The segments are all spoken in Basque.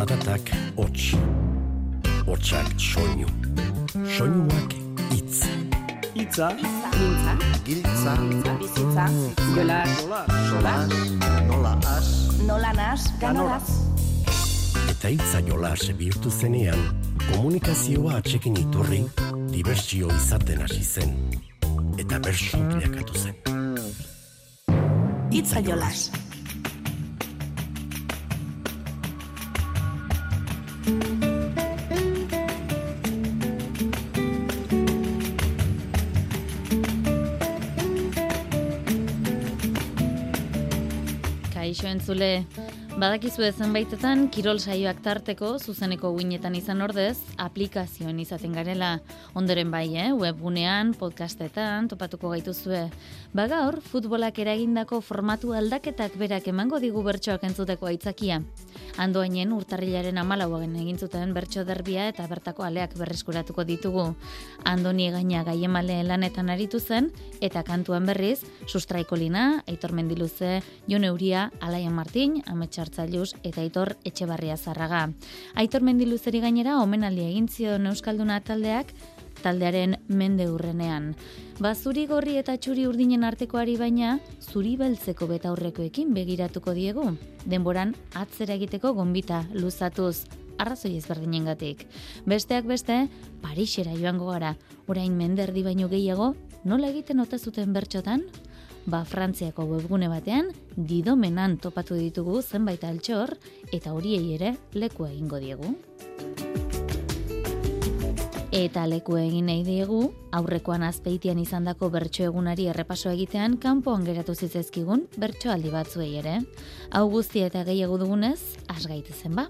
Zaratak hots, hotsak soinu, soinuak itz. Itza, Mintza, Giltza, bizitza, jola, jola, nola as, nola nas, ganoraz. Eta itza jola bihurtu zenean, komunikazioa atxekin iturri, dibertsio izaten hasi zen. Eta bersu bilakatu zen. Itza jolas. Zule. Entzule, badakizu zenbaitetan kirol saioak tarteko zuzeneko guinetan izan ordez, aplikazioen izaten garela. Ondoren bai, eh? webgunean, podcastetan, topatuko gaituzue. Ba gaur, futbolak eragindako formatu aldaketak berak emango digu bertsoak entzuteko aitzakia. Andoainen urtarrilaren amalauagen egin zuten bertso derbia eta bertako aleak berreskuratuko ditugu. Andoni gaina gaiemale lanetan aritu zen, eta kantuan berriz, sustraiko lina, Aitor Mendiluze, Jon Euria, Alaia Martin, Ametxartzailuz eta Aitor Etxebarria Zarraga. Aitor Mendiluzeri gainera omenaldia egin zion Euskalduna taldeak taldearen mende urrenean. Ba, zuri gorri eta txuri urdinen artekoari baina, zuri beltzeko betaurrekoekin begiratuko diegu. Denboran atzera egiteko gonbita luzatuz, arrazoi ezberdinengatik. Besteak beste, Parixera joango gara, orain menderdi baino gehiago, nola egiten ote zuten bertxotan? Ba, Frantziako webgune batean, didomenan topatu ditugu zenbait altxor, eta horiei ere leku egingo diegu. Eta leku egin nahi diegu, aurrekoan azpeitian izandako bertso egunari errepaso egitean kanpoan geratu zitzezkigun bertsoaldi batzuei ere. Hau guztia eta gehiago dugunez, asgaite zen ba.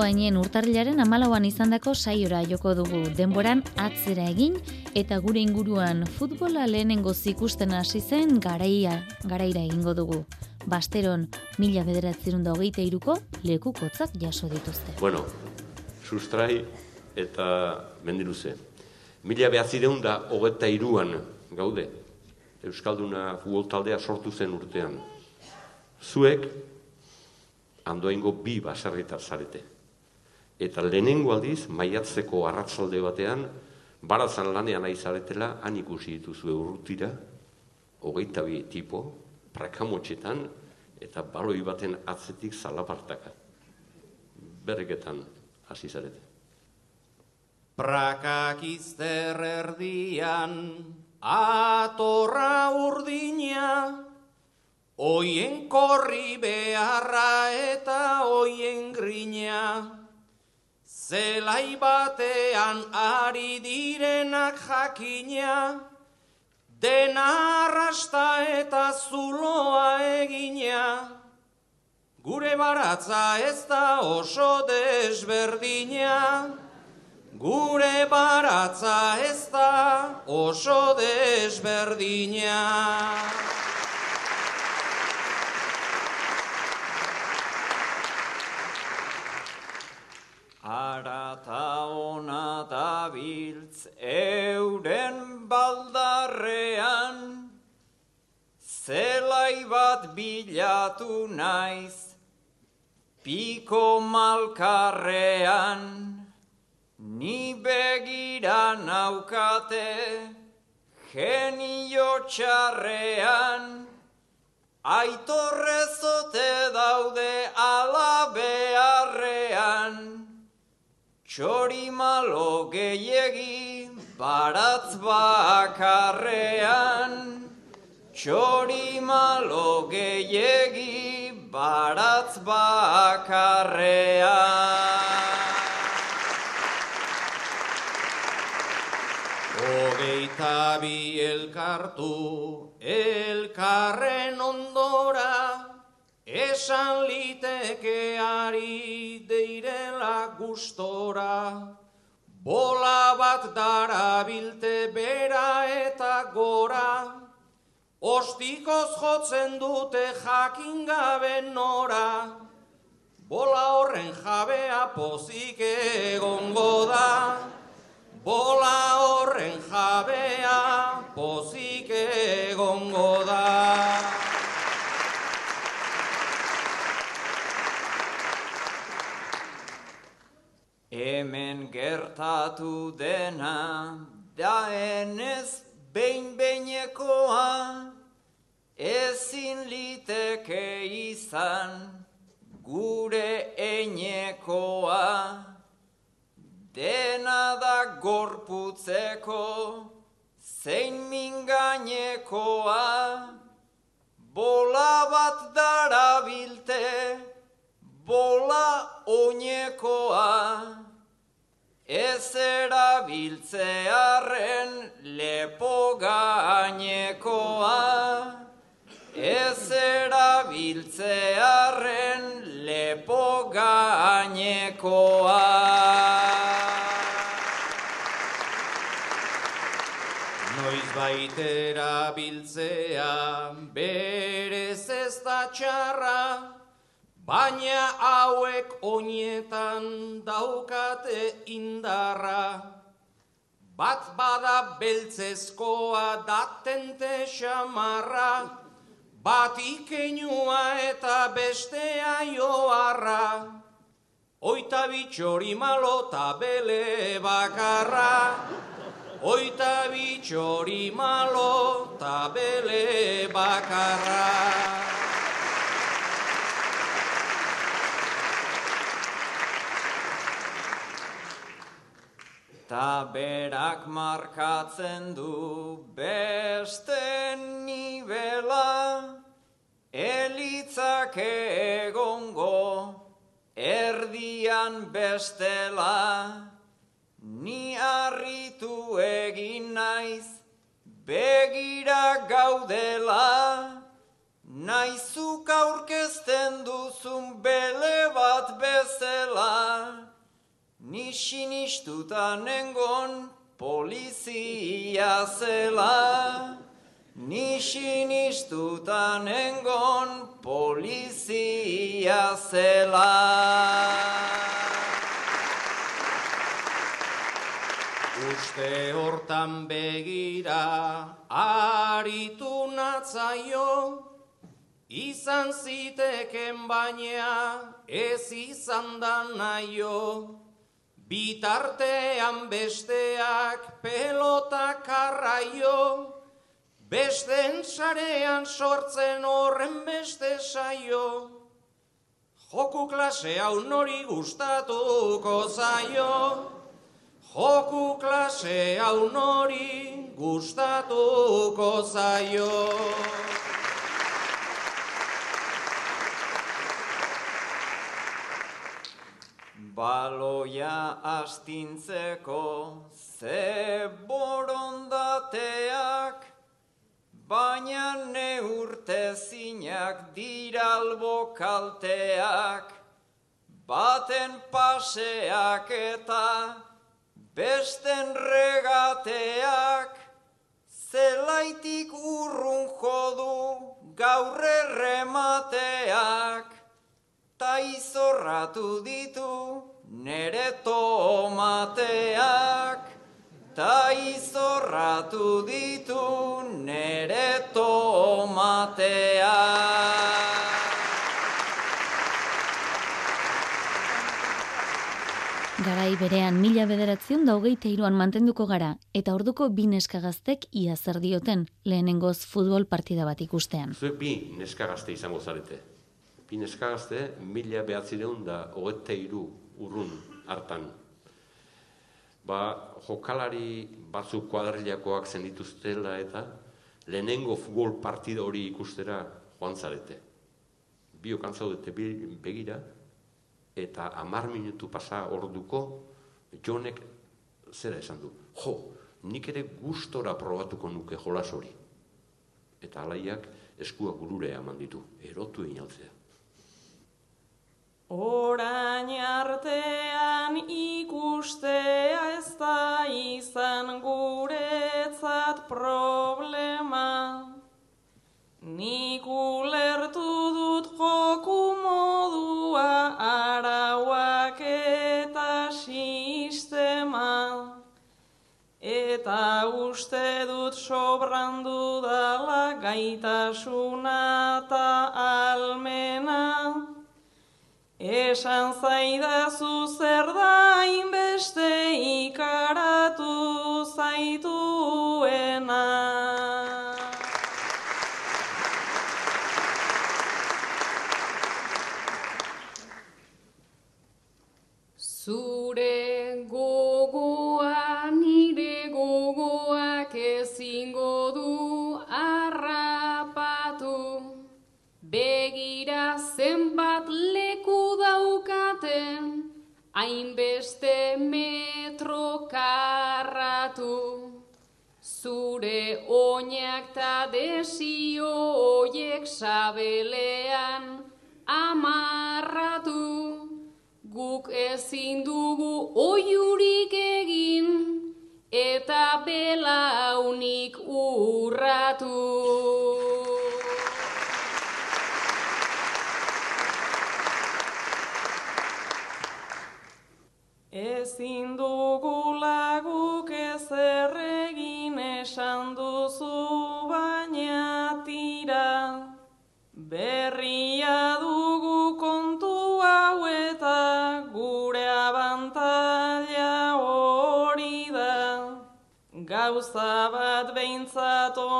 Andoainen urtarrilaren amalauan izandako saiora joko dugu denboran atzera egin eta gure inguruan futbola lehenengo zikusten hasi zen garaia, garaira egingo dugu. Basteron, mila bederatzerun da hogeita iruko lekukotzak jaso dituzte. Bueno, sustrai eta mendiluze. Mila behatzireun da hogeta iruan gaude. Euskalduna futbol taldea sortu zen urtean. Zuek, andoaingo bi baserritar zarete. Eta lehenengo aldiz, maiatzeko arratzalde batean, barazan lanean nahi zaretela, han ikusi dituzue urrutira, hogeita bi tipo, prakamotxetan, eta baloi baten atzetik zalapartaka. Berreketan hasi zarete. Prakak izter erdian, atorra urdina, oien korri beharra eta oien grina. Zelai batean ari direnak jakina, dena arrasta eta zuloa egina. Gure baratza ez da oso desberdina, gure baratza ez da oso desberdina. Arata ona dabiltz euren baldarrean, zelai bat bilatu naiz, piko malkarrean, ni begira naukate, genio txarrean, aitorrezote daude ala beharrean, Txori malo gehiegi baratz bakarrean, Txori malo gehiegi baratz bakarrean. Hogeita bi elkartu elkarren ondora, Esan liteke ari deirela gustora, bola bat darabilte bera eta gora, ostikoz jotzen dute jakin gabe nora, bola horren jabea pozik egongo da, bola horren jabea pozik egongo da. Hemen gertatu dena, daenez behin beinekoa, ezin liteke izan gure einekoa. Dena da gorputzeko, zein mingainekoa, bola bat darabilte, bola oinekoa. Ez erabiltzearen lepo gainekoa. Ez erabiltzearen lepo gainekoa. Noiz baitera biltzea berez ez da txarra, baina hauek oinetan daukate indarra. Bat bada beltzezkoa datente xamarra, bat ikeinua eta bestea joarra. Oita bitxori malo ta bele bakarra, Oita bitxori malo ta bele bakarra. Ta berak markatzen du beste nibela, elitzak egongo erdian bestela. Ni harritu egin naiz, begira gaudela, naizuk aurkezten duzun bele bat bezela, ni sinistuta nengon polizia zela, ni nengon polizia zela. Uste hortan begira aritu natzaio, izan ziteken baina ez izan da naio. Bitartean besteak pelota karraio, besten sarean sortzen horren beste saio. Joku klase hau nori gustatuko zaio, Joku klase hau nori gustatuko zaio. Baloia astintzeko ze borondateak, baina neurtezinak diralbo kalteak, baten paseak eta besten regateak, zelaitik urrun jodu gaurre remateak, ta izorratu ditu nere tomateak, ta izorratu ditu nere tomateak. Garai berean mila bederatzion da hogeita iruan mantenduko gara, eta orduko bi neskagaztek ia zer dioten lehenengoz futbol partida bat ikustean. Zuek bi neskagazte izango zarete. Bi neskagazte mila behatzireun da hogeita iru urrun hartan. Ba, jokalari batzuk kuadrilakoak zen dituztela eta lehenengo futbol partida hori ikustera joan zarete. Biok antzaudete begira, eta amar minutu pasa orduko, jonek zera esan du. Jo, nik ere gustora probatuko nuke jolas hori. Eta alaiak eskua gurure eman ditu, erotu inaltzea. Orain artean ikustea ez da izan guretzat problema. Nik ulertu dut joku arauak eta sistema eta uste dut sobrandu dala gaitasuna eta Esan zaidazu zer da inbeste oinak ta desio oiek sabelean amarratu Guk ezin dugu oiurik egin eta belaunik urratu. Ezin dugu laguk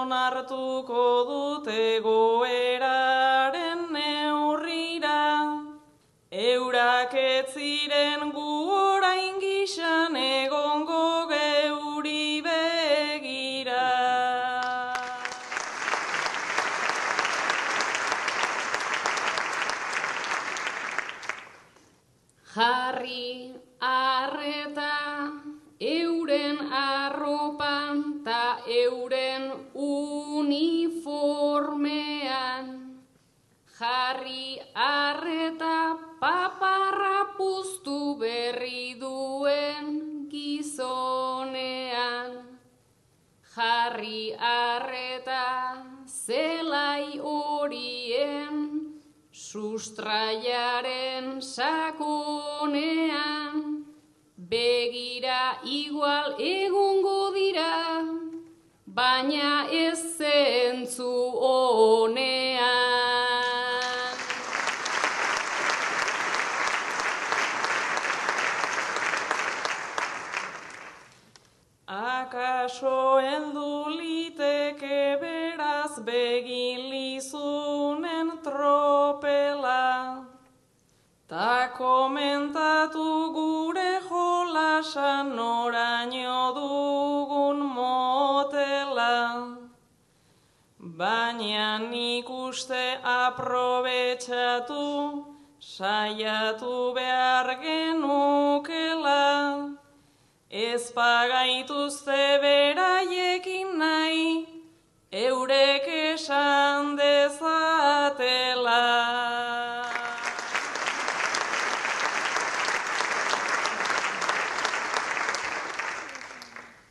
onartuko dute goeraren neurrira. Eurak ez ziren gu orain gixan egongo geuri begira. Jarri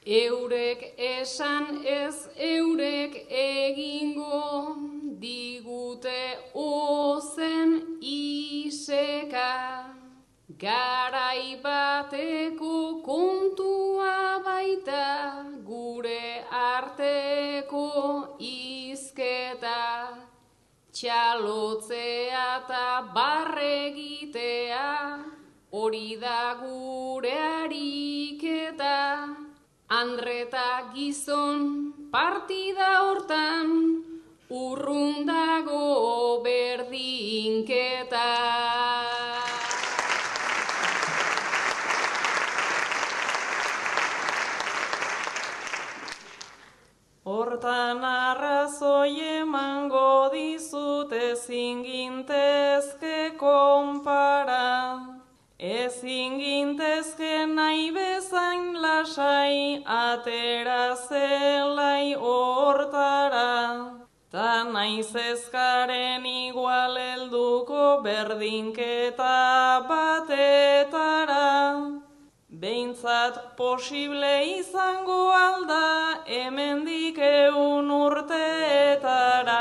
Eurek esan ez eurek egingo digute ozen iseka. Garai bateko kontua baita gure arteko izketa. Txalotzea eta barregitea hori da gure. Andreta gizon partida hortan urrundago berdinketa. Hortan arrazoi emango dizut ezin gintezke konpara. Ezin gintezke nahi bezain lasai atera zelai hortara. Ta naiz ezkaren igual helduko berdinketa batetara. Behintzat posible izango alda hemendik eun urteetara.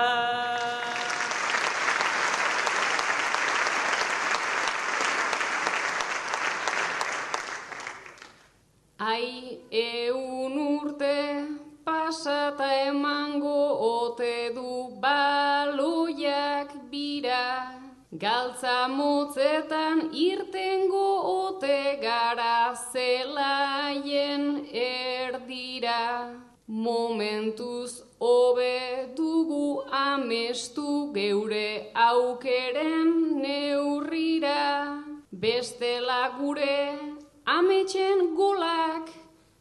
Emango ote du baloiak bira. Galtza motzetan irtengo ote gara zelaien erdira. Momentuz hobe dugu amestu geure aukeren neurrira. Bestela gure ametxen golak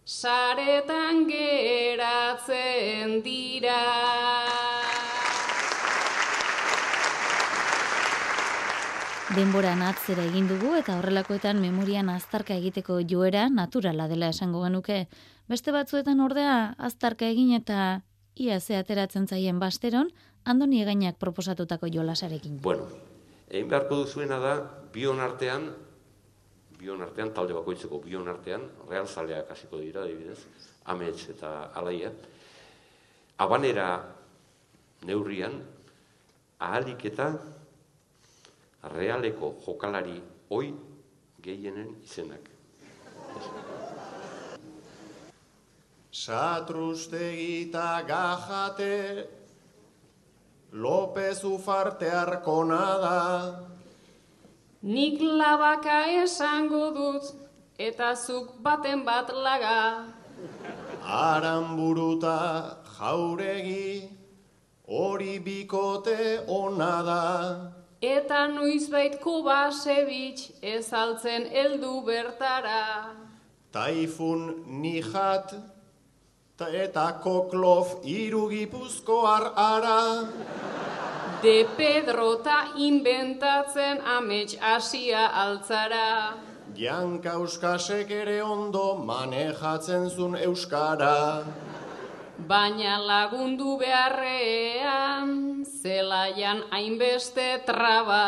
saretan geratzen dira. Denboran atzera egin dugu eta horrelakoetan memorian aztarka egiteko joera naturala dela esango genuke. Beste batzuetan ordea aztarka egin eta ia ze ateratzen zaien basteron, andoni egainak proposatutako jolasarekin. Bueno, egin beharko duzuena da, bion artean, bion artean, talde bakoitzeko bion artean, realzaleak hasiko dira, adibidez, amets eta alaia, abanera neurrian, ahalik eta realeko jokalari oi gehienen izenak. Satrustegita gajate, López ufarte arkona. Nik labaka esango dut, eta zuk baten bat laga. Aranburuta jauregi, hori bikote ona da. Eta noizbait kobasebitx ezaltzen heldu bertara. Taifun nijat, ta eta koklof irugipuzkoar ara. De Pedro ta inventatzen amets asia altzara. Janka euskasek ere ondo manejatzen zun euskara. Baina lagundu beharrean, zelaian hainbeste traba.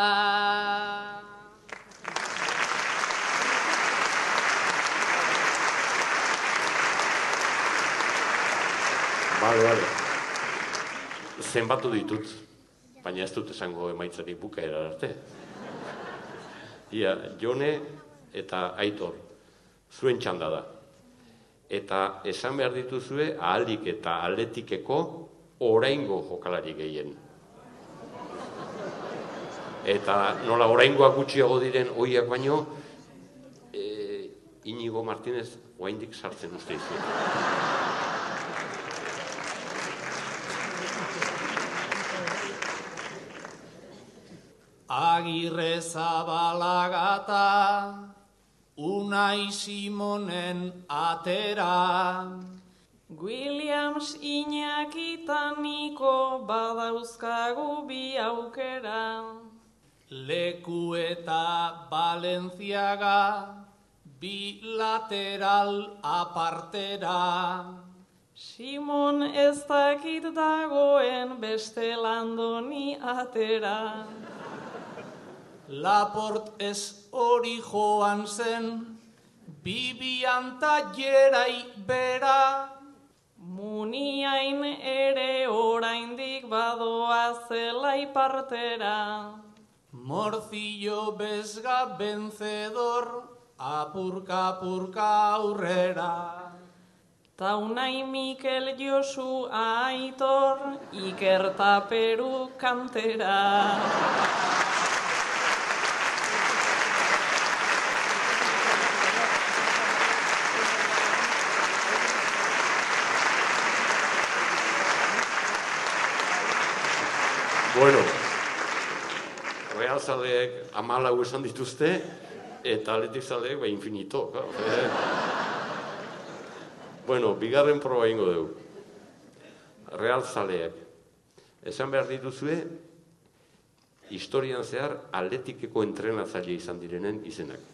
Bale, bale. Zenbatu ditut, baina ez dut esango emaitzari bukaera arte. Ia, Jone eta Aitor, zuen txanda da. Eta esan behar dituzue ahalik eta atletikeko oraingo jokalari gehien. Eta nola oraingoak gutxiago diren oiak baino, e, Inigo Martinez oraindik sartzen uste izu. Agirre zabalagata, Unai Simonen atera. Williams inakitaniko badauzkagu bi aukera. Leku eta Balenciaga, bi lateral apartera. Simon ez dakit dagoen beste landoni atera. Laport ez hori joan zen, bibian jerai bera. Muniain ere oraindik badoa zela ipartera. Morcillo bezga vencedor, apurka apurka aurrera. Taunai Mikel Josu Aitor, Iker Peru kantera. Bueno, Real zaleek amalau esan dituzte, eta atletik zaleek ba infinito. Claro. Bueno, bigarren proba ingo dugu. Real zaleek. Esan behar dituzue, historian zehar atletikeko entrenatzaile izan direnen izenak.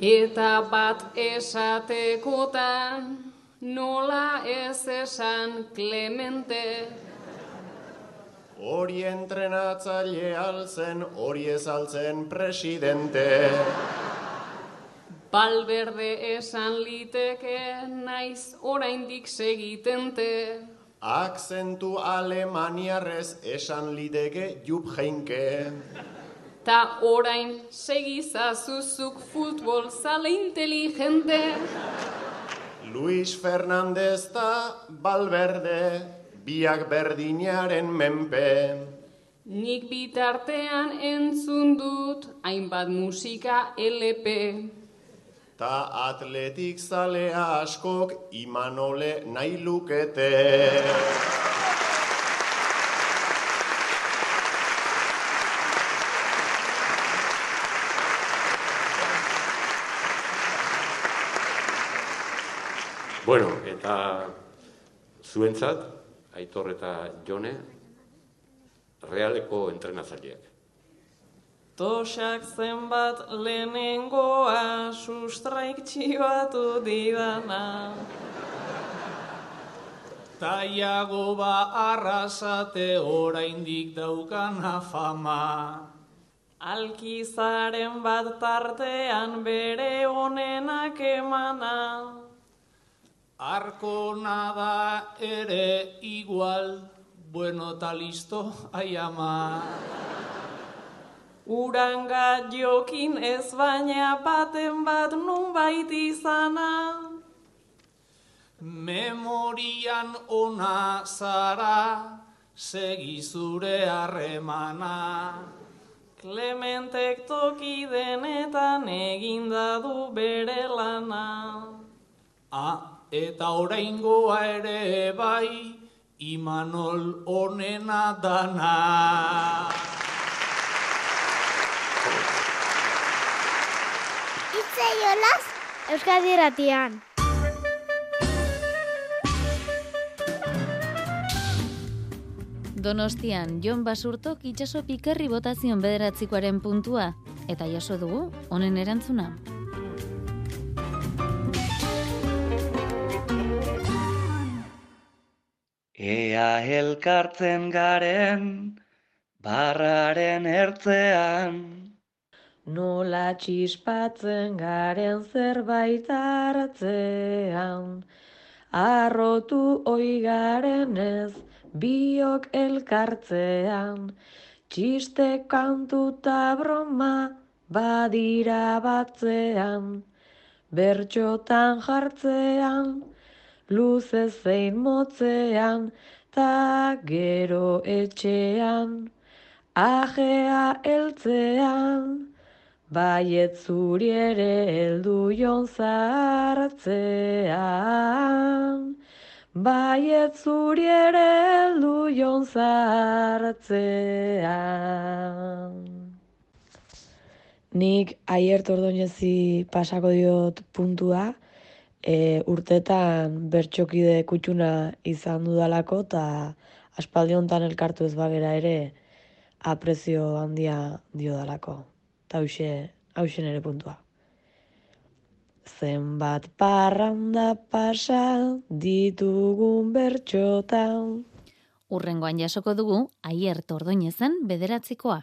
Eta bat esatekotan, nola ez esan Clemente. Hori entrenatzaile altzen, hori ez altzen presidente. Balberde esan liteke, naiz oraindik segitente. Akzentu alemaniarrez esan liteke jup jeinke. Ta orain segizazuzuk futbol zale inteligente. Luis Fernandez da Balberde, biak berdinaren menpe. Nik bitartean entzun dut hainbat musika LP. Ta atletik zalea askok imanole nahi lukete. Bueno, eta zuentzat, Aitor eta Jone, realeko entrenatzaileak. Tosak zenbat lehenengoa sustraik txibatu didana. Taiago ba arrasate oraindik daukana fama. Alkizaren bat tartean bere onenak emana. Arkona da ere igual, bueno ta listo, ai ama. Uranga jokin ez baina baten bat nunbait izana. Memorian ona zara, segi zure harremana. Clementek toki denetan eginda du bere lana. Ah, eta oraingoa ere bai, Imanol onena dana. Itze jolaz, Euskadi Ratian. Donostian, Jon Basurtok itxaso pikerri botazion bederatzikoaren puntua, eta jaso dugu, honen erantzuna. Ea elkartzen garen, barraren ertzean. Nola txispatzen garen zerbait hartzean. Arrotu oigaren ez, biok elkartzean. Txiste kantuta broma badira batzean. Bertxotan jartzean, luze zein motzean, ta gero etxean, ajea eltzean, baiet zuri ere heldu jon zartzean, baiet zuri ere heldu jon zartzean. Nik aiert ordoinezi pasako diot puntua, e, urtetan bertxokide kutxuna izan dudalako eta aspaldi hontan elkartu ez bagera ere aprezio handia dio dalako. Eta hause, hause nere puntua. Zenbat parranda pasa ditugun bertxotan. Urrengoan jasoko dugu, aier tordoinezen bederatzikoa.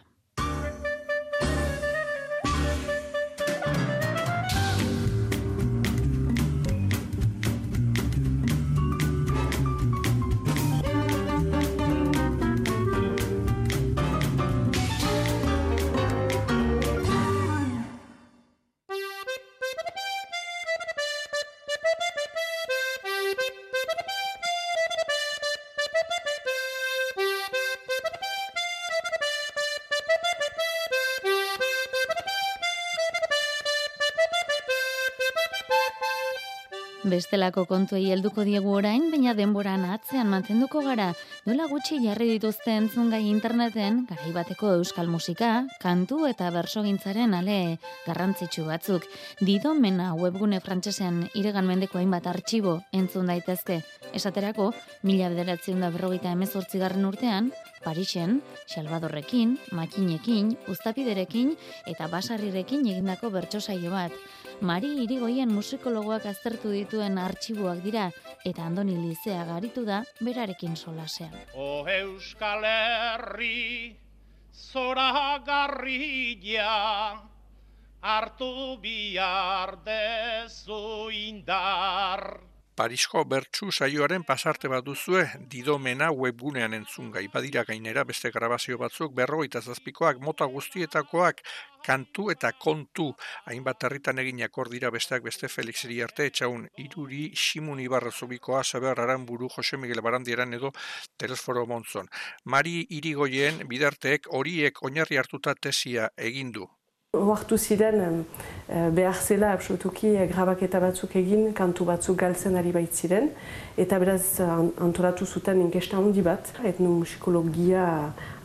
Bestelako kontuei helduko diegu orain, baina denboran atzean mantenduko gara. Nola gutxi jarri dituzte entzungai interneten, garai bateko euskal musika, kantu eta bersogintzaren ale garrantzitsu batzuk. Dido mena webgune frantsesean iregan mendeko hainbat artxibo entzun daitezke. Esaterako, mila bederatzen da berrogeita emezortzigarren urtean, Parixen, Salvadorrekin, Makinekin, Uztapiderekin eta Basarrirekin egindako bertso saio bat. Mari Irigoien musikologoak aztertu dituen artxiboak dira eta Andoni Lizea garitu da berarekin solasean. O Euskal Herri zora garrilla hartu bihar dezu indar Parisko bertsu saioaren pasarte bat duzue didomena webgunean entzungai. Badira gainera beste grabazio batzuk berroita zazpikoak mota guztietakoak kantu eta kontu hainbat herritan eginak dira besteak beste Felix Iriarte etxaun iruri Simun Ibarra zubikoa Saber Aramburu Jose Miguel Barandieran edo Telesforo Montzon. Mari Irigoien bidarteek horiek oinarri hartuta tesia egin du. Oartu ziren eh, behar zela absolutuki eh, grabaketa batzuk egin, kantu batzuk galtzen ari baitziren, eta beraz antolatu zuten inkesta handi bat, etnomusikologia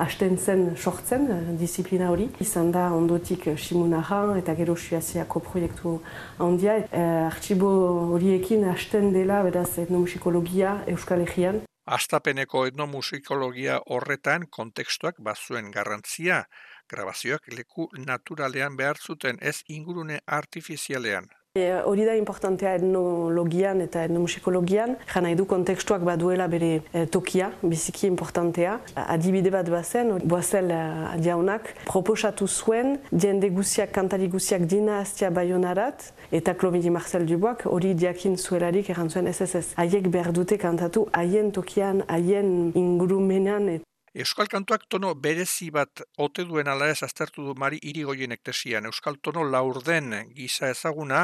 hasten zen sortzen, eh, disiplina hori. Izan da ondotik Simunaran eta gero Suaziako proiektu handia. Artxibo horiekin hasten dela beraz etnomusikologia Euskal Herrian. Astapeneko etnomusikologia horretan kontekstuak bazuen garrantzia, grabazioak leku naturalean behar zuten ez ingurune artifizialean. E, hori da importantea etnologian eta etnomusikologian, jana edu kontekstuak baduela bere e, tokia, biziki importantea. Adibide bat bazen, boazel adiaunak, e, proposatu zuen, diende guziak, kantari guziak dina aztia bayonarat, eta Klomidi Marcel Duboak hori diakin zuelarik erantzuen SSS. Haiek behar dute kantatu haien tokian, haien ingurumenan, Euskal kantuak tono berezi bat ote duen ala ez aztertu du mari irigoien ektesian. Euskal tono laurden gisa ezaguna,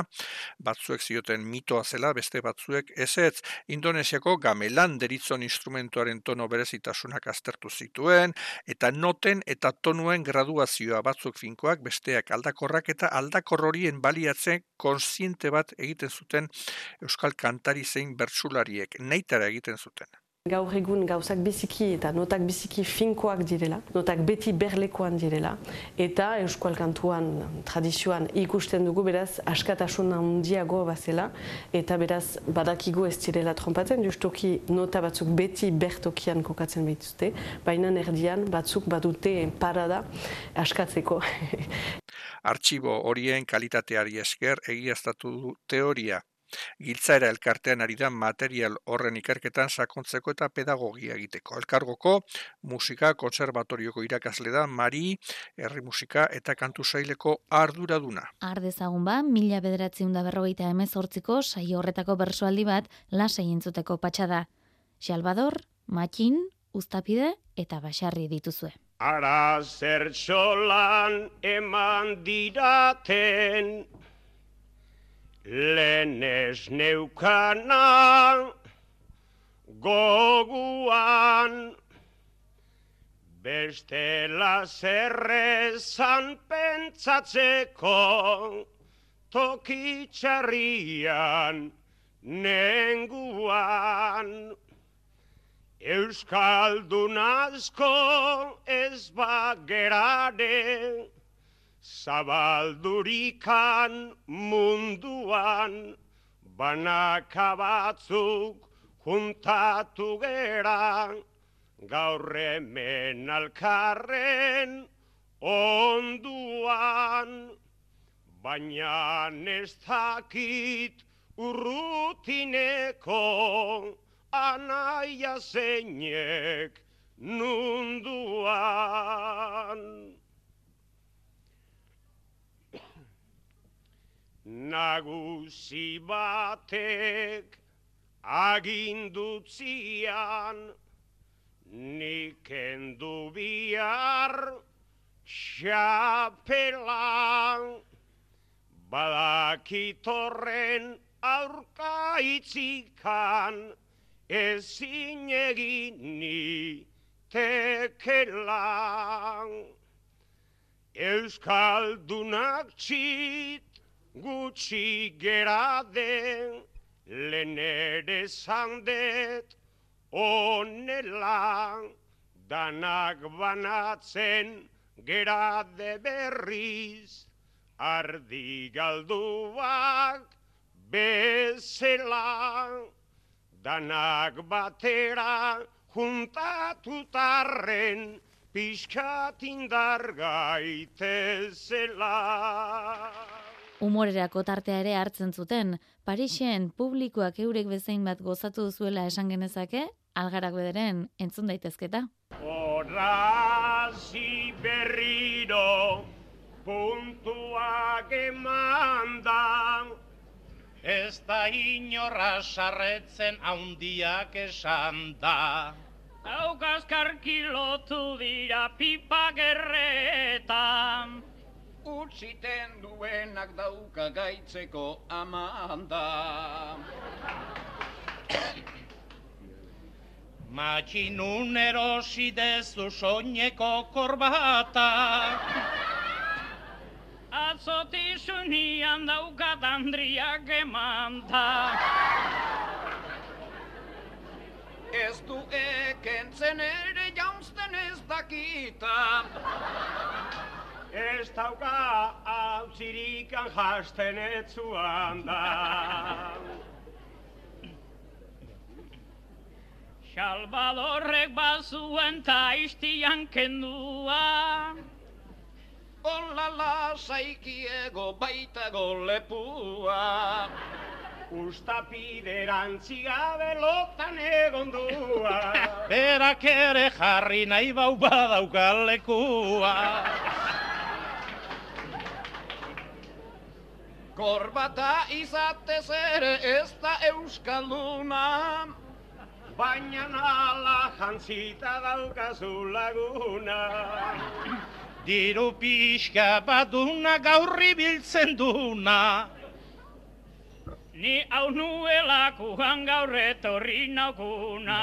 batzuek zioten mitoa zela, beste batzuek ez ez. Indonesiako gamelan deritzon instrumentuaren tono berezitasunak aztertu zituen, eta noten eta tonuen graduazioa batzuk finkoak, besteak aldakorrak eta aldakor horien baliatzen konsiente bat egiten zuten Euskal kantari zein bertsulariek, neitara egiten zuten. Gaur egun gauzak biziki eta notak biziki finkoak direla, notak beti berlekoan direla, eta Euskal Kantuan tradizioan ikusten dugu beraz askatasun handiago bazela, eta beraz badakigu ez direla trompatzen, justoki nota batzuk beti bertokian kokatzen behituzte, baina erdian batzuk badute parada askatzeko. Artxibo horien kalitateari esker egiaztatu du teoria Giltzaera elkartean ari da material horren ikerketan sakontzeko eta pedagogia egiteko. Elkargoko musika kontserbatorioko irakasle da Mari, herri musika eta kantu saileko arduraduna. Ardezagun ba, mila bederatziun da berrogeita emezortziko saio horretako bersoaldi bat lasai entzuteko patxada. Xalbador, Matxin, Uztapide eta Basarri dituzue. Ara zertxolan eman diraten Lenez neukana goguan. Bestela zerrezan pentsatzeko Tokitxarrian nenguan. Euskaldun asko ez bageraren Zabaldurikan munduan banaka batzuk juntatu gera gaur hemen alkarren onduan baina ez dakit urrutineko anaia zeinek nunduan. Nagusi batek agindutzian nik endu bihar xapelan. Badakitorren aurka itzikan ezin egin ni tekelan Euskaldunak txit gutxi gera den lehen ere zandet onela danak banatzen gera de berriz ardi galduak bezela danak batera juntatutarren pixkat indar gaitezela. Umorerako tartea ere hartzen zuten, Parixen publikoak eurek bezain bat gozatu zuela esan genezake, algarak bederen entzun daitezketa. Horazi berriro puntuak eman da, Ez da inorra sarretzen haundiak esan da. Daukazkar kilotu dira pipa gerretan. Utsiten duenak dauka gaitzeko amanda. Matxinun erosi dezu soineko korbata. Atzotizunian daukat andriak emanta. Ez du ekentzen ere jauzten ez dakita. Ez dauka hautzirikan jasten etzuan da. Salvadorrek bazuen ta iztian kendua. Olala saikiego baitago lepua. Ustapiderantzi gabe lotan egon dua. Berak ere jarri nahi bau badaukalekua. Korbata izatez ere ez da euskalduna. Baina nala jantzita daukazu laguna. Diru pixka baduna gaurri biltzen duna. Ni hau nuelakuan gaur etorri naukuna.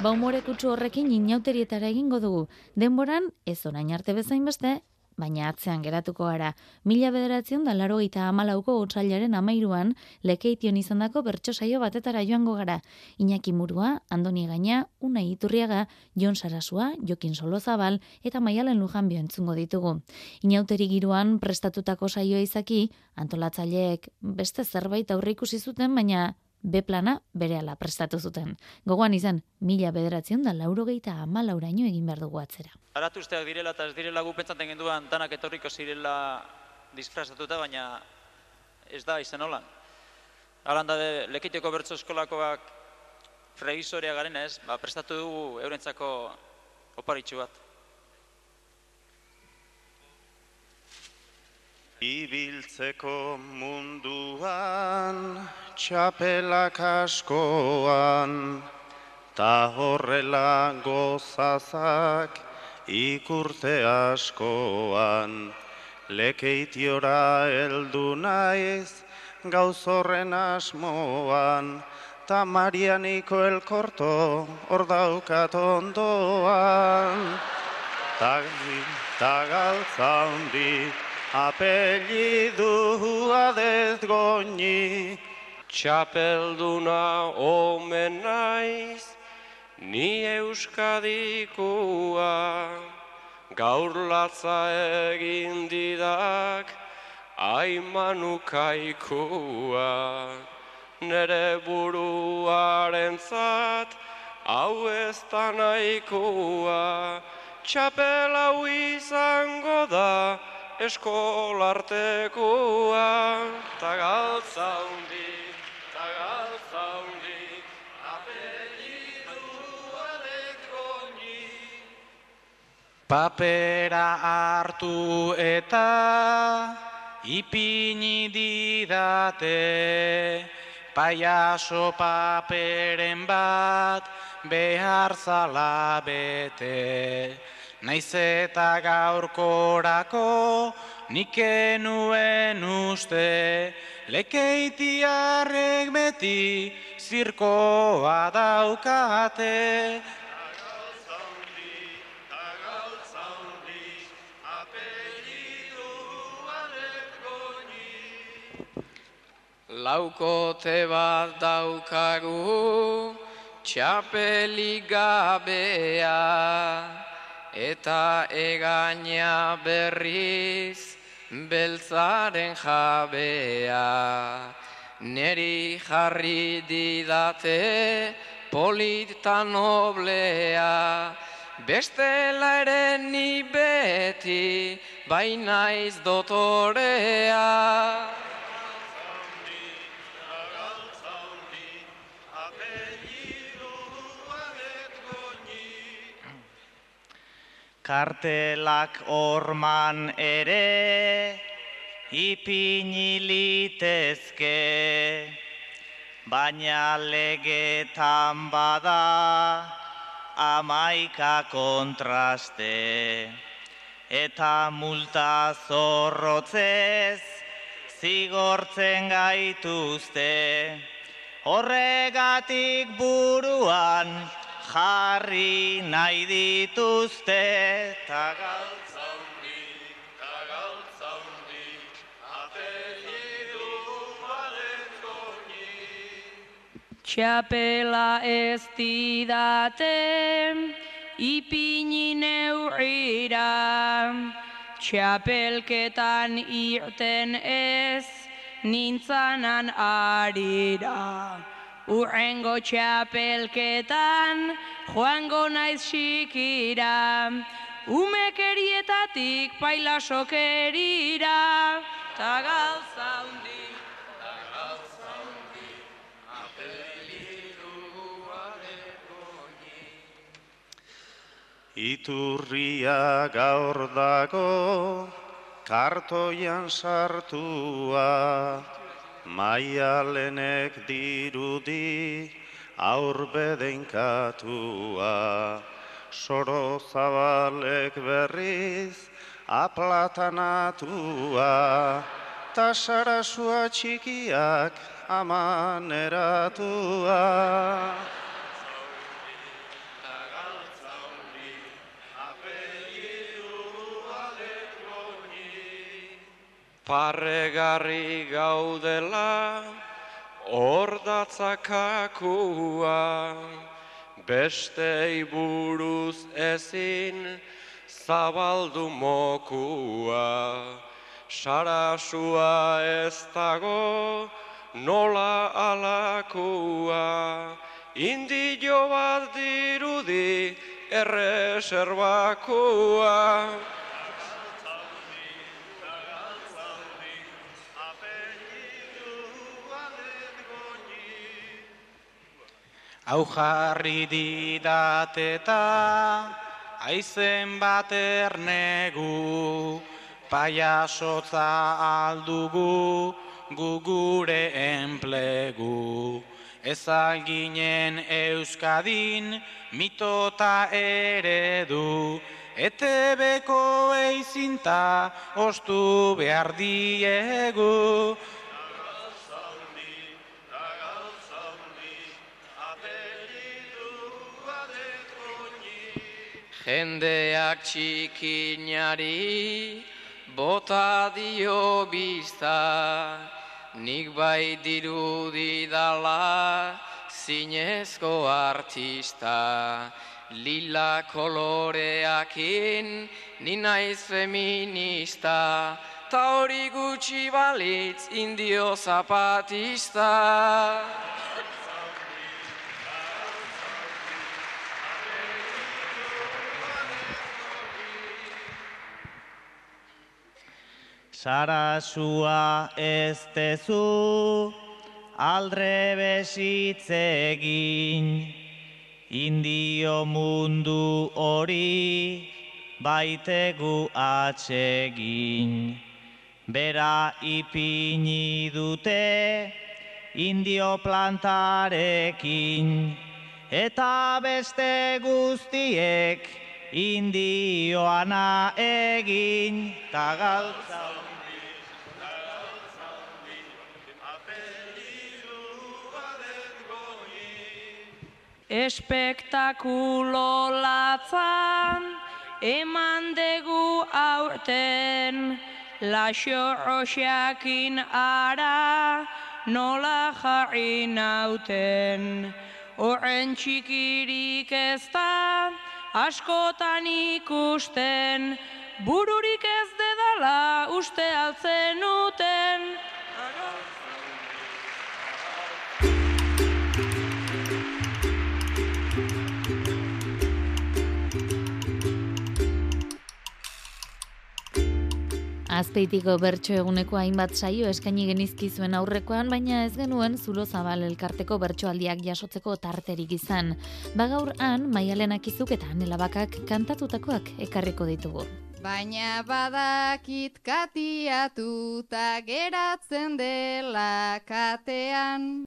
Baumore kutsu horrekin inauterietara egingo dugu. Denboran, ez orain arte bezain beste, baina atzean geratuko gara. Mila bederatzion da laro eta amalauko otsailaren amairuan, lekeition izandako bertso saio batetara joango gara. Iñaki Murua, Andoni Gaina, Unai Iturriaga, Jon Sarasua, Jokin Solozabal eta Maialen Lujanbio entzungo ditugu. Inauteri giroan prestatutako saioa izaki, antolatzaileek beste zerbait aurreikusi zuten, baina B plana berehala prestatu zuten. Gogoan izan, mila bederatzion da laurogeita ama lauraino egin behar dugu atzera. Aratu usteak direla eta ez direla gu pentsaten genduan danak etorriko zirela disfrazatuta, baina ez da izan holan. Alan da lekiteko bertso eskolakoak revisoria garen ez, ba, prestatu dugu eurentzako oparitxu bat. Ibiltzeko munduan, txapelak askoan, ta horrela gozazak ikurte askoan. Lekeitiora heldu naiz, gauz horren asmoan, ta Marianiko elkorto hor daukat ondoan. Ta, ta galtza handi, apellidua dezgoni. Txapelduna omen naiz, ni euskadikua, gaur latza egin didak, aimanukaikua. Nere buruaren zat, hau ez da nahikoa, txapel hau izango da, eskolartekoa, ta galtza hundi, ta galtza hundi. Papera hartu eta ipini didate, paiaso paperen bat behar zala bete. Naiz eta gaurkorako nik enuen uste, lekeitiarrek beti zirkoa daukate. Laukote bat daukagu, txapelik gabea, eta egaina berriz beltzaren jabea. Neri jarri didate polita noblea, bestela ere ni beti bainaiz dotorea. Kartelak orman ere ipini litezke, baina legetan bada amaika kontraste, eta multa zorrotzez zigortzen gaituzte, horregatik buruan jarri nahi dituzte, eta galtza hundi, eta galtza hundi, apelidu Txapela ez didate, ipini neurrira, txapelketan irten ez, nintzanan arira. Urrengo txapelketan, joango naiz xikira, umekerietatik pailasokerira, ta galtza hundi. Iturria gaur dago, kartoian sartua, maialenek dirudi, aurbedenkatua. Soro zabalek berriz, aplatanatua, ta sarasua txikiak amaneratua. Parregarri gaudela, ordatzakakua, beste buruz ezin zabaldu mokua. Sarasua ez dago nola alakua, indio bat dirudi erreserbakua. Hau jarri didateta, aizen bat ernegu, paiasotza aldugu, gugure enplegu. Ez alginen Euskadin, mitota eredu, etebeko eizinta, ostu behar diegu. Jendeak txikinari bota dio bizta, nik bai dirudi dala zinezko artista. Lila koloreakin ni naiz feminista, ta hori gutxi balitz indio zapatista. Sarasua ez tezu aldre besitzegin, indio mundu hori baitegu atsegin. Bera ipini dute indio plantarekin, eta beste guztiek indioana egin, ta Espektakulo latzan, eman dugu aurten, laxo roxakin ara, nola jarri nauten. Horren txikirik ez da, askotan ikusten, bururik ez dedala uste altzen uten. Azpeitiko bertso eguneko hainbat saio eskaini genizkizuen aurrekoan, baina ez genuen zulo zabal elkarteko bertsoaldiak jasotzeko tarterik izan. Bagaur han, maialenak izuk eta anelabakak kantatutakoak ekarriko ditugu. Baina badakit katiatuta geratzen dela katean,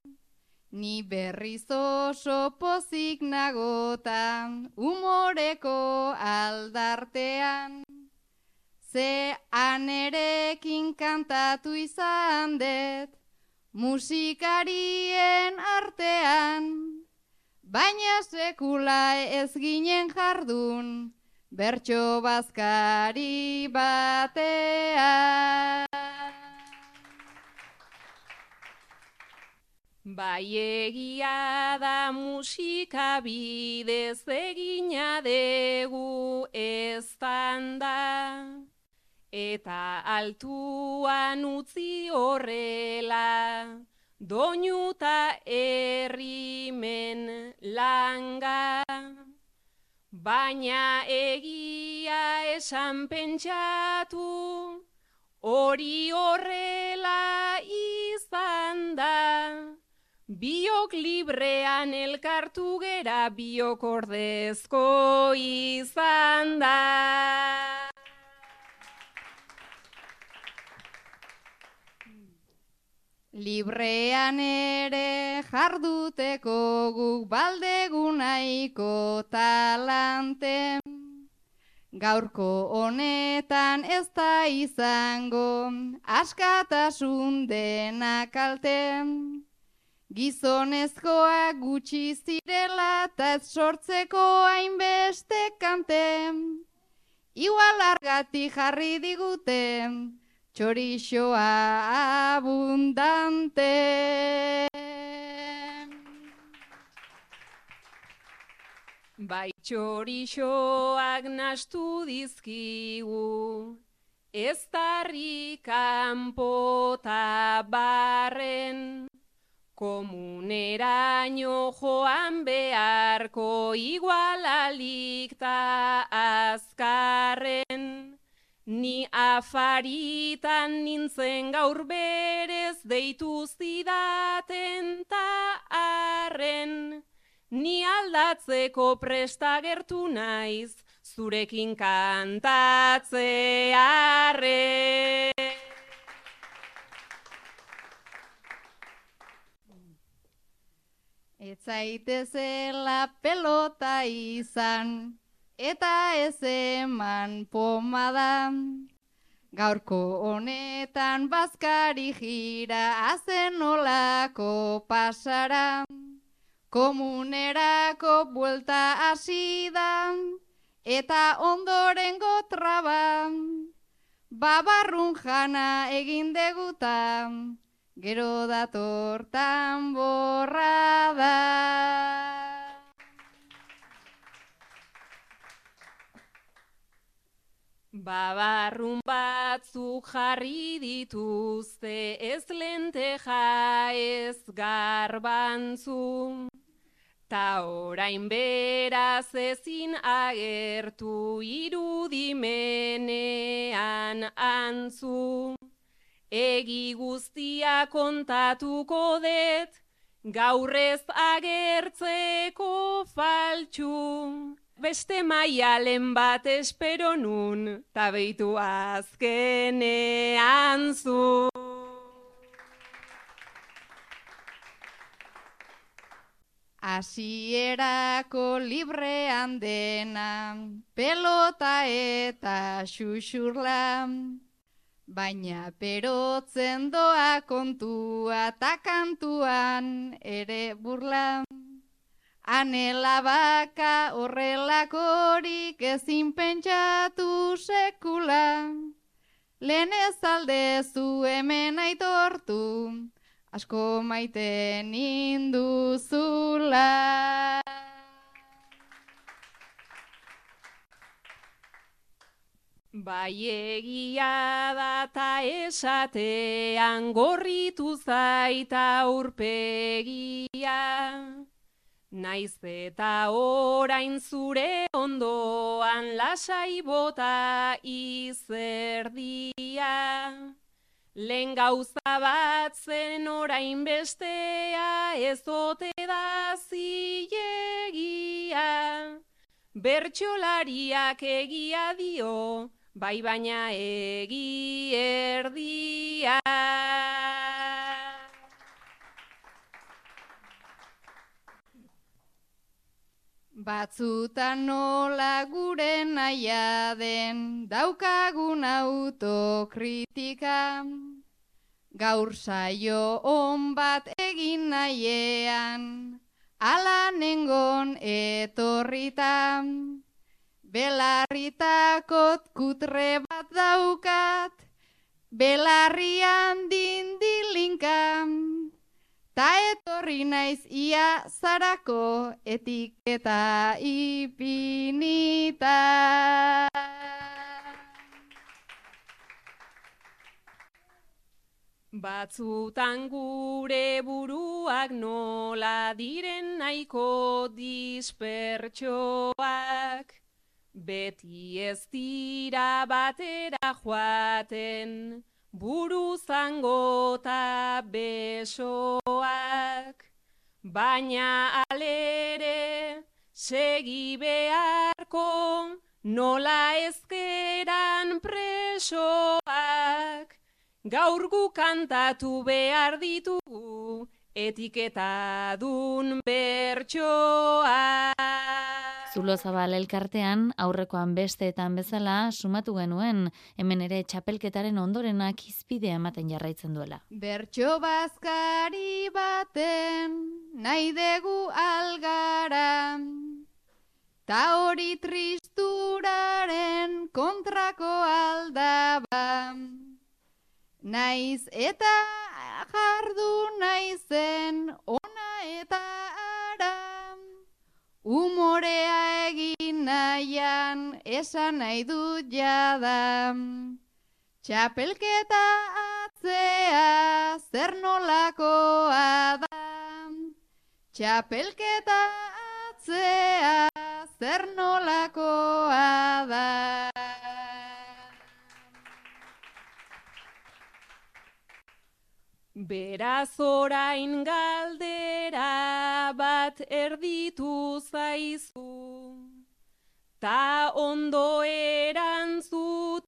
Ni berriz oso pozik nagotan, umoreko aldartean. Ze anerekin kantatu izan dut, musikarien artean. Baina sekula ez ginen jardun, bertso bazkari batean. Bai egia da musika bidez egina degu ez da, eta altuan utzi horrela, doinuta errimen langa. Baina egia esan pentsatu, hori horrela izan da. Biok librean elkartu gera biok ordezko izan da. Librean ere jarduteko guk baldegunaiko talanten. Gaurko honetan ez da izango askatasun denak alten. Gizonezkoa gutxi zirela eta ez sortzeko hainbeste kante. Igual argati jarri digute, txorixoa abundante. Bai txorixoak nastu dizkigu, ez darri kanpota barren. Komuneraino joan beharko igualalik ta azkarren. Ni afaritan nintzen gaur berez deitu zidaten ta arren. Ni aldatzeko prestagertu naiz, zurekin kantatzearen. Ez zaitezela pelota izan, eta ez eman pomada. Gaurko honetan bazkari jira azen olako pasara. Komunerako buelta asidan, eta ondoren gotraba. Babarrun jana egin degutan, gero datortan borra da. Babarrun batzu jarri dituzte ez lenteja ez garbantzu. Ta orain beraz ezin agertu irudimenean antzu. Egi guztia kontatuko det, gaurrez agertzeko faltxu. Beste maialen bat espero nun, tabeitu azkenean zu. Asierako librean dena, pelota eta xuxurla. Baina perotzen doa kontua eta kantuan ere burla. Anela baka horrelakorik ezin pentsatu sekula. Lehen ez aldezu hemen aitortu, asko maite ninduzula. Bai egia da ta esatean gorritu zaita urpegia. Naiz eta orain zure ondoan lasai bota izerdia. Lehen gauza bat zen orain bestea ezote da zilegia. Bertxolariak egia dio, bai baina egi erdia. Batzutan nola gure naia den daukagun autokritika. Gaur saio on bat egin nahiean, ala nengon etorrita. Belarritakot kutre bat daukat, belarrian dindilinkan. Ta etorri naiz ia zarako etiketa ipinita. Batzutan gure buruak nola diren nahiko dispertsoak, beti ez dira batera joaten, buru zango eta besoak, baina alere segi beharko nola ezkeran presoak. Gaur gu kantatu behar ditugu etiketa dun bertsoa. Zulo zabal elkartean, aurrekoan besteetan bezala, sumatu genuen, hemen ere txapelketaren ondorenak izpidea ematen jarraitzen duela. Bertso bazkari baten, nahi dugu algara, ta hori tristuraren kontrako aldaba. Naiz eta jardu naizen ona eta ara. Umorea egin nahian esan nahi dut jada. Txapelketa atzea zer nolakoa da. Txapelketa atzea zer nolakoa da. Beraz orain galdera bat erditu zaizu, ta ondo erantzuten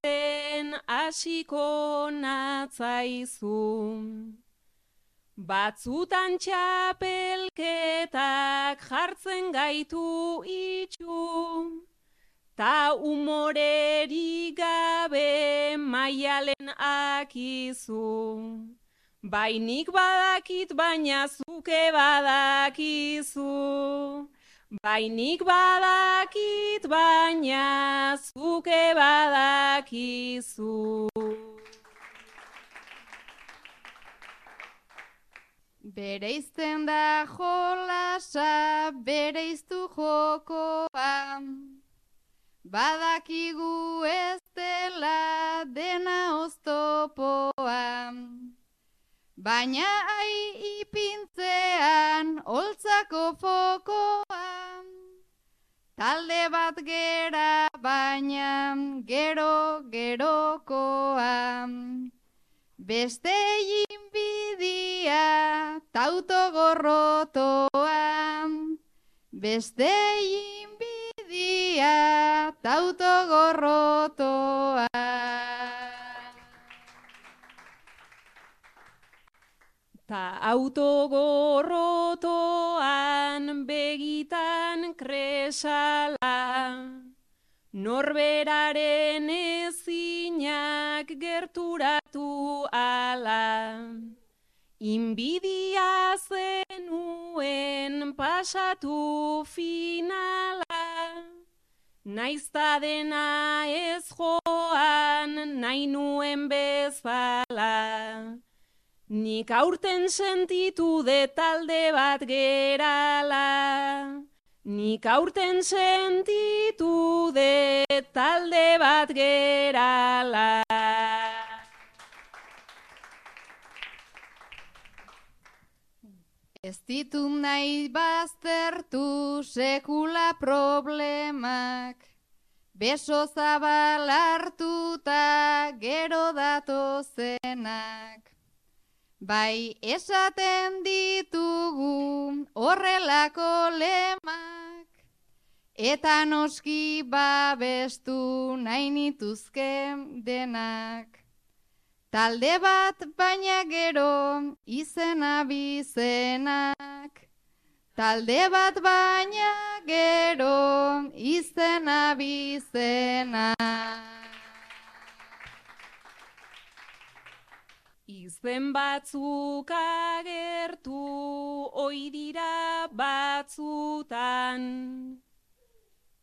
hasiko natzaizu. Batzutan txapelketak jartzen gaitu itxu, ta umoreri gabe maialen akizu. Bainik badakit baina zuke badakizu. Bainik badakit baina zuke badakizu. Bereizten da jolasa, bereiztu jokoa. Badakigu ez dela dena oztopoa. Baina ai ipintzean holtzako fokoa. Talde bat gera baina gero gerokoa. Beste inbidia tautogorrotoa. Beste inbidia tautogorrotoa. Ta autogorrotoan begitan kresala, norberaren ezinak gerturatu ala. Inbidia zenuen pasatu finala, naizta dena ez joan nahi nuen bezala. Nik aurten sentitu de talde bat gerala. Nik aurten sentitu de talde bat gerala. Ez ditu nahi baztertu sekula problemak. Beso zabal hartuta gero datozenak. Bai esaten ditugu horrelako lemak, eta noski babestu nahi nituzke denak. Talde bat baina gero izena bizenak. Talde bat baina gero izena bizenak. Izen batzuk agertu oidira batzutan.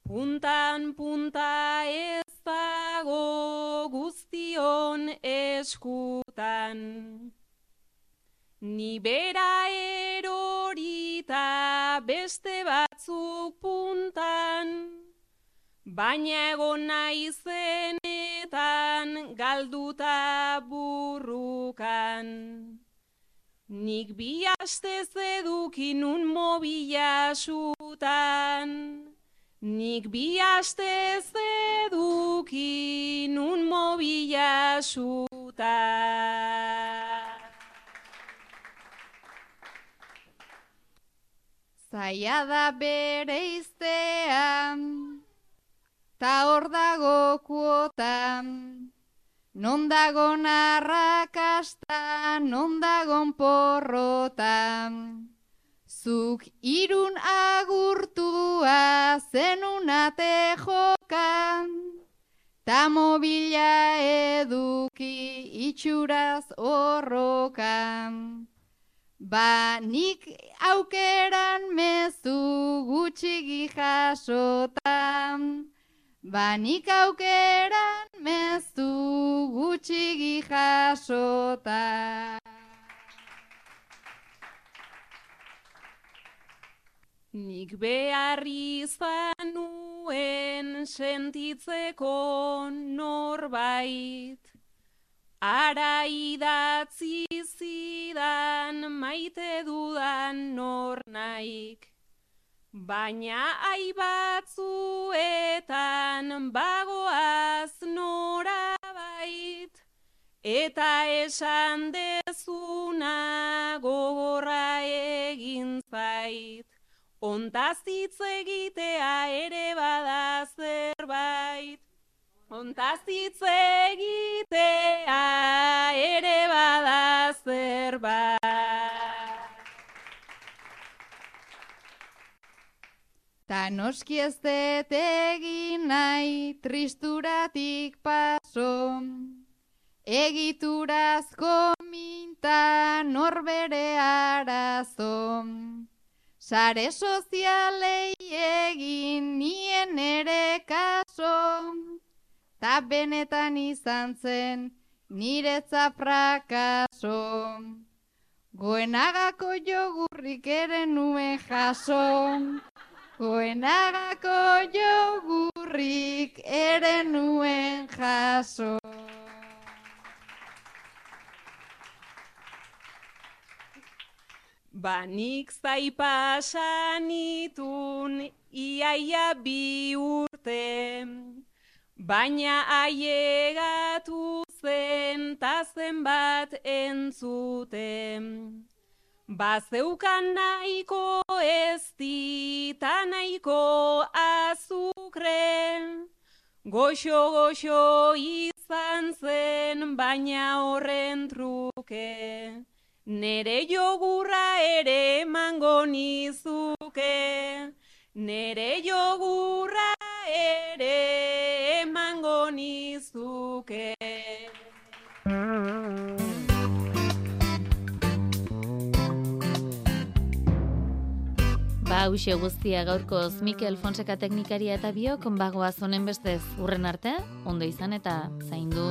Puntan punta ez dago guztion eskutan. Ni bera erorita beste batzuk puntan, baina egon naizenetan galduta burrukan. Nik bi aste zedukin un mobila sutan, Nik bi aste zedukin un mobila. Zaila da bere iztean, ta hor dago kuotan, non dago narrakasta, non dagon porrotan. Zuk irun agurtua zenunate jokan, ta mobila eduki itxuraz horrokan. Ba, nik aukeran mezu gutxi jasotan. Ba, nik aukeran mezu gutxi jasotan. Nik behar izan nuen sentitzeko norbait, Ara idatzi zidan maite dudan nor naik. Baina aibatzuetan bagoaz norabait, eta esan dezuna gogorra egin zait. Ontaz hitz egitea ere bada zerbait. Ontaz hitz egitea ere bada zerbait. Ta noski ez dut egin nahi tristuratik paso, egiturazko minta norbere arazo. Sare sozialei egin nien ere kaso, ta benetan izan zen niretza frakaso. Goenagako jogurrik ere nuen jaso, goenagako jogurrik ere nuen jaso. Banik zai pasanitun iaia bi urte, baina aiegatu zen ta zenbat entzuten. Bazeukan nahiko ez dita nahiko azukre, goxo-goxo izan zen baina horren truke. Nere jogurra ere emango nizuke, nere jogurra ere emango nizuke. Hause guztia gaurkoz Mikel Fonseca teknikaria eta biok bagoaz honen bestez urren arte, ondo izan eta zaindu.